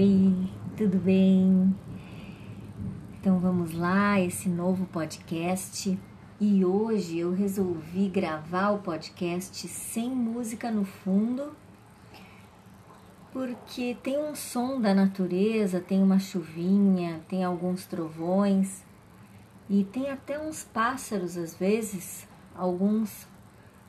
Oi, tudo bem? Então vamos lá, esse novo podcast. E hoje eu resolvi gravar o podcast sem música no fundo, porque tem um som da natureza, tem uma chuvinha, tem alguns trovões e tem até uns pássaros às vezes, alguns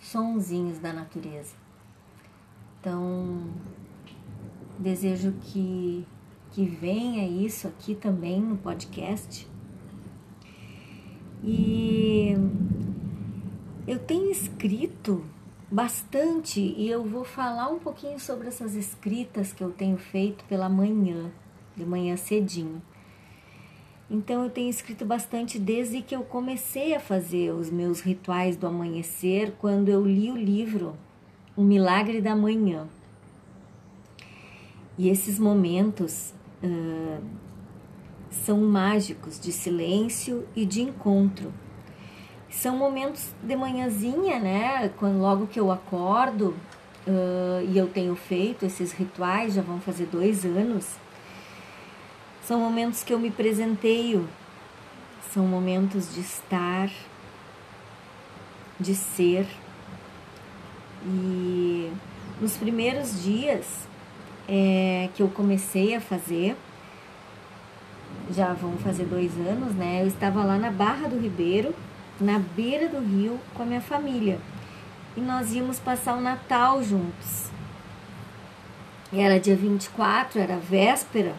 sonzinhos da natureza. Então, desejo que, que venha isso aqui também no podcast. E eu tenho escrito bastante e eu vou falar um pouquinho sobre essas escritas que eu tenho feito pela manhã, de manhã cedinho. Então eu tenho escrito bastante desde que eu comecei a fazer os meus rituais do amanhecer, quando eu li o livro O Milagre da Manhã. E esses momentos uh, são mágicos de silêncio e de encontro. São momentos de manhãzinha, né? Quando logo que eu acordo uh, e eu tenho feito esses rituais, já vão fazer dois anos. São momentos que eu me presenteio, são momentos de estar, de ser. E nos primeiros dias é, que eu comecei a fazer, já vão fazer dois anos, né? Eu estava lá na Barra do Ribeiro, na beira do rio, com a minha família. E nós íamos passar o Natal juntos. Era dia 24, era véspera,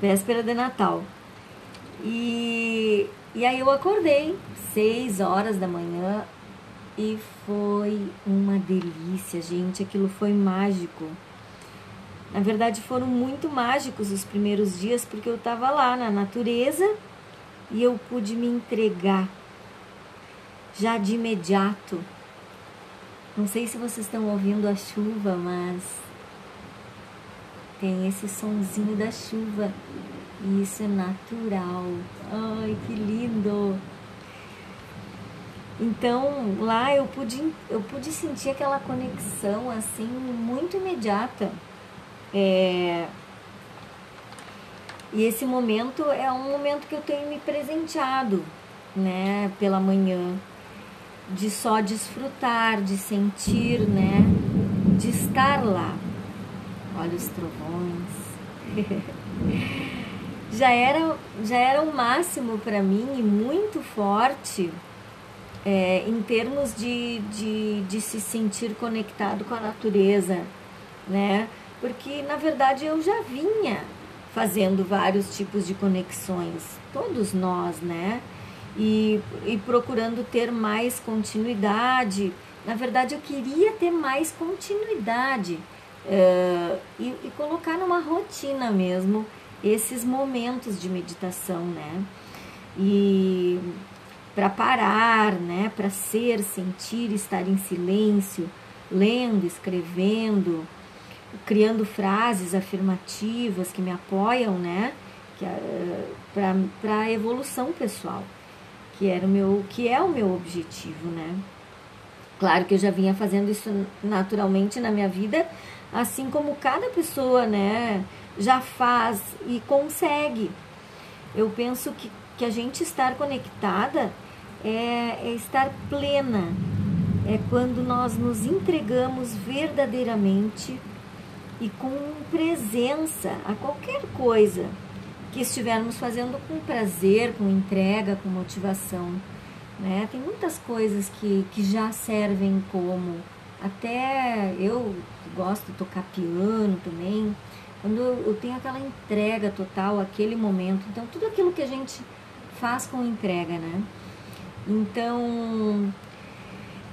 véspera de Natal. E, e aí eu acordei, seis horas da manhã, e foi uma delícia, gente. Aquilo foi mágico. Na verdade, foram muito mágicos os primeiros dias, porque eu estava lá na natureza e eu pude me entregar já de imediato. Não sei se vocês estão ouvindo a chuva, mas tem esse sonzinho da chuva e isso é natural. Ai, que lindo! Então lá eu pude, eu pude sentir aquela conexão assim muito imediata é... E esse momento é um momento que eu tenho me presenteado, né, pela manhã, de só desfrutar, de sentir, né, de estar lá. Olha os trovões. já era já era o máximo para mim e muito forte é, em termos de, de, de se sentir conectado com a natureza, né? Porque na verdade eu já vinha fazendo vários tipos de conexões, todos nós, né? E, e procurando ter mais continuidade. Na verdade, eu queria ter mais continuidade uh, e, e colocar numa rotina mesmo esses momentos de meditação, né? E para parar, né? Para ser, sentir, estar em silêncio, lendo, escrevendo, criando frases afirmativas que me apoiam, né? É, para a evolução pessoal, que era o meu, que é o meu objetivo, né? Claro que eu já vinha fazendo isso naturalmente na minha vida, assim como cada pessoa, né, já faz e consegue. Eu penso que, que a gente estar conectada é, é estar plena, é quando nós nos entregamos verdadeiramente e com presença a qualquer coisa que estivermos fazendo com prazer, com entrega, com motivação. Né? Tem muitas coisas que, que já servem como. Até eu gosto de tocar piano também, quando eu tenho aquela entrega total, aquele momento. Então, tudo aquilo que a gente faz com entrega, né? Então,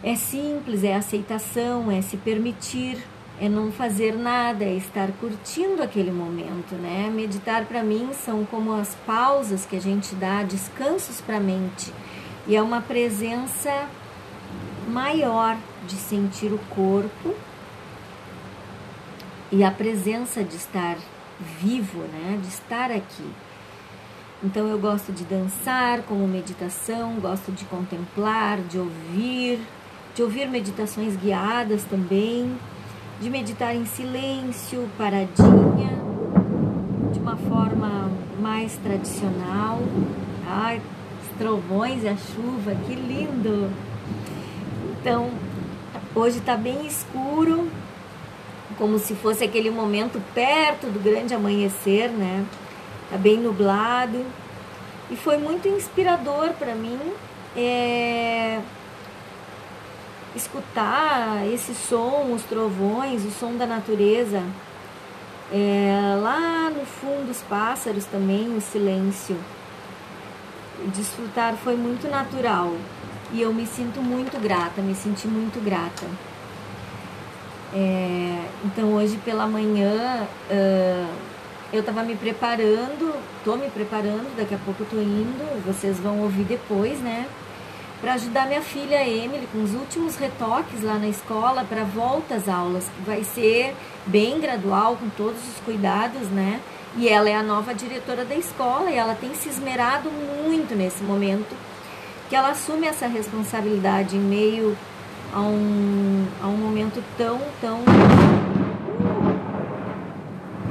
é simples, é aceitação, é se permitir é não fazer nada, é estar curtindo aquele momento, né? Meditar para mim são como as pausas que a gente dá, descansos para a mente. E é uma presença maior de sentir o corpo e a presença de estar vivo, né? De estar aqui. Então eu gosto de dançar como meditação, gosto de contemplar, de ouvir, de ouvir meditações guiadas também de meditar em silêncio, paradinha, de uma forma mais tradicional. Ai, os trovões e a chuva, que lindo! Então, hoje está bem escuro, como se fosse aquele momento perto do grande amanhecer, né? Tá bem nublado e foi muito inspirador para mim é, escutar esse som, os trovões, o som da natureza. É, lá no fundo, os pássaros também, o silêncio. Desfrutar foi muito natural e eu me sinto muito grata, me senti muito grata. É, então hoje pela manhã uh, eu estava me preparando, tô me preparando, daqui a pouco tô indo, vocês vão ouvir depois, né? Para ajudar minha filha Emily com os últimos retoques lá na escola para volta às aulas, vai ser bem gradual, com todos os cuidados, né? E ela é a nova diretora da escola e ela tem se esmerado muito nesse momento que ela assume essa responsabilidade em meio a um, a um momento tão, tão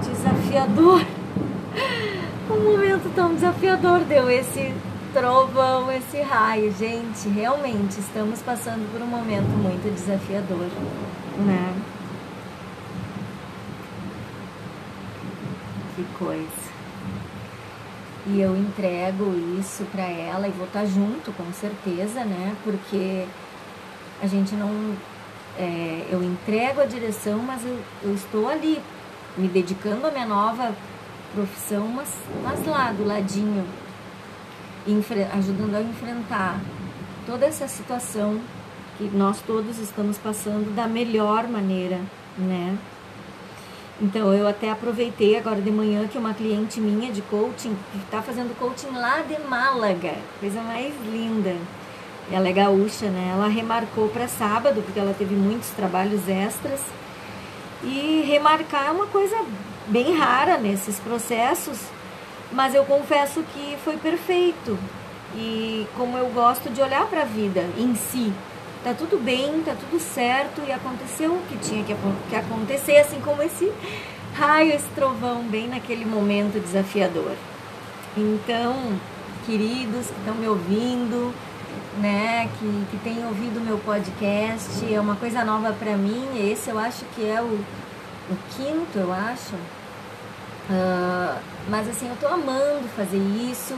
desafiador. Um momento tão desafiador deu esse trovão, esse raio. Gente, realmente estamos passando por um momento muito desafiador, né? Que coisa. E eu entrego isso para ela e vou estar tá junto, com certeza, né? Porque a gente não. É, eu entrego a direção, mas eu, eu estou ali, me dedicando à minha nova profissão, mas, mas lá, do ladinho, ajudando a enfrentar toda essa situação que nós todos estamos passando da melhor maneira, né? Então eu até aproveitei agora de manhã que uma cliente minha de coaching, que está fazendo coaching lá de Málaga, coisa mais linda. Ela é gaúcha, né? Ela remarcou para sábado, porque ela teve muitos trabalhos extras. E remarcar é uma coisa bem rara nesses processos, mas eu confesso que foi perfeito. E como eu gosto de olhar para a vida em si, tá tudo bem, tá tudo certo e aconteceu o que tinha que, que acontecer, assim como esse raio, esse trovão, bem naquele momento desafiador. Então, queridos que estão me ouvindo, né, que, que têm ouvido meu podcast, é uma coisa nova para mim. Esse eu acho que é o, o quinto, eu acho. Uh, mas assim, eu tô amando fazer isso.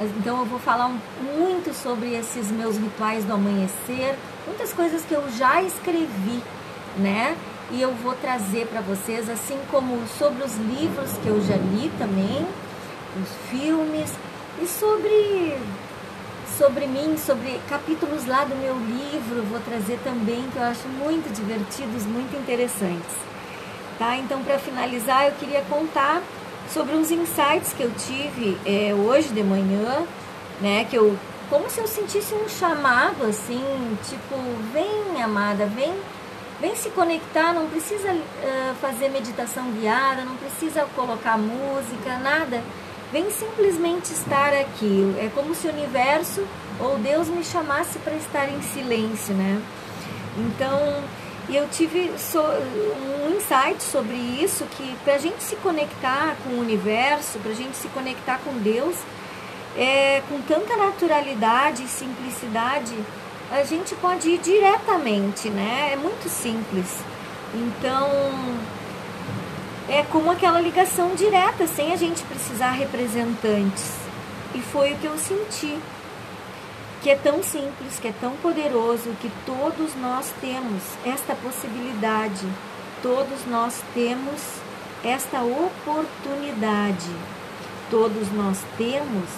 Então eu vou falar muito sobre esses meus rituais do amanhecer, muitas coisas que eu já escrevi, né? E eu vou trazer para vocês, assim como sobre os livros que eu já li também, os filmes e sobre sobre mim, sobre capítulos lá do meu livro, vou trazer também que eu acho muito divertidos, muito interessantes. Tá? Então, para finalizar, eu queria contar sobre uns insights que eu tive é, hoje de manhã, né? Que eu, como se eu sentisse um chamado assim, tipo, vem amada, vem, vem se conectar, não precisa uh, fazer meditação guiada, não precisa colocar música, nada. Vem simplesmente estar aqui. É como se o universo ou Deus me chamasse para estar em silêncio, né? Então, eu tive so, um insight sobre isso, que para a gente se conectar com o universo, para a gente se conectar com Deus, é, com tanta naturalidade e simplicidade, a gente pode ir diretamente, né? É muito simples. Então, é como aquela ligação direta, sem a gente precisar representantes. E foi o que eu senti que é tão simples, que é tão poderoso, que todos nós temos esta possibilidade, todos nós temos esta oportunidade, todos nós temos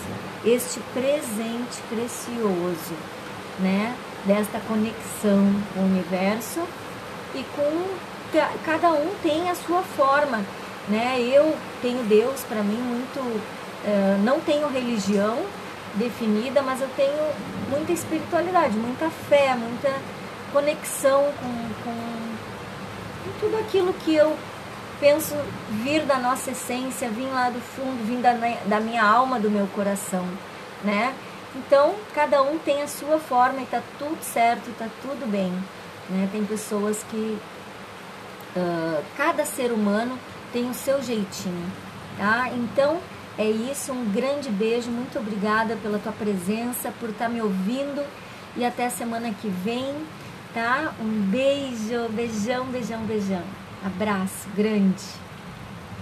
este presente precioso, né? Desta conexão com o universo e com cada um tem a sua forma, né? Eu tenho Deus para mim muito, uh, não tenho religião, definida, mas eu tenho muita espiritualidade, muita fé, muita conexão com, com, tudo aquilo que eu penso vir da nossa essência, vir lá do fundo, vir da, da minha alma, do meu coração, né? Então, cada um tem a sua forma e tá tudo certo, tá tudo bem, né? Tem pessoas que... Uh, cada ser humano tem o seu jeitinho, tá? Então é isso, um grande beijo, muito obrigada pela tua presença, por estar tá me ouvindo e até semana que vem, tá? Um beijo, beijão, beijão, beijão. Abraço grande.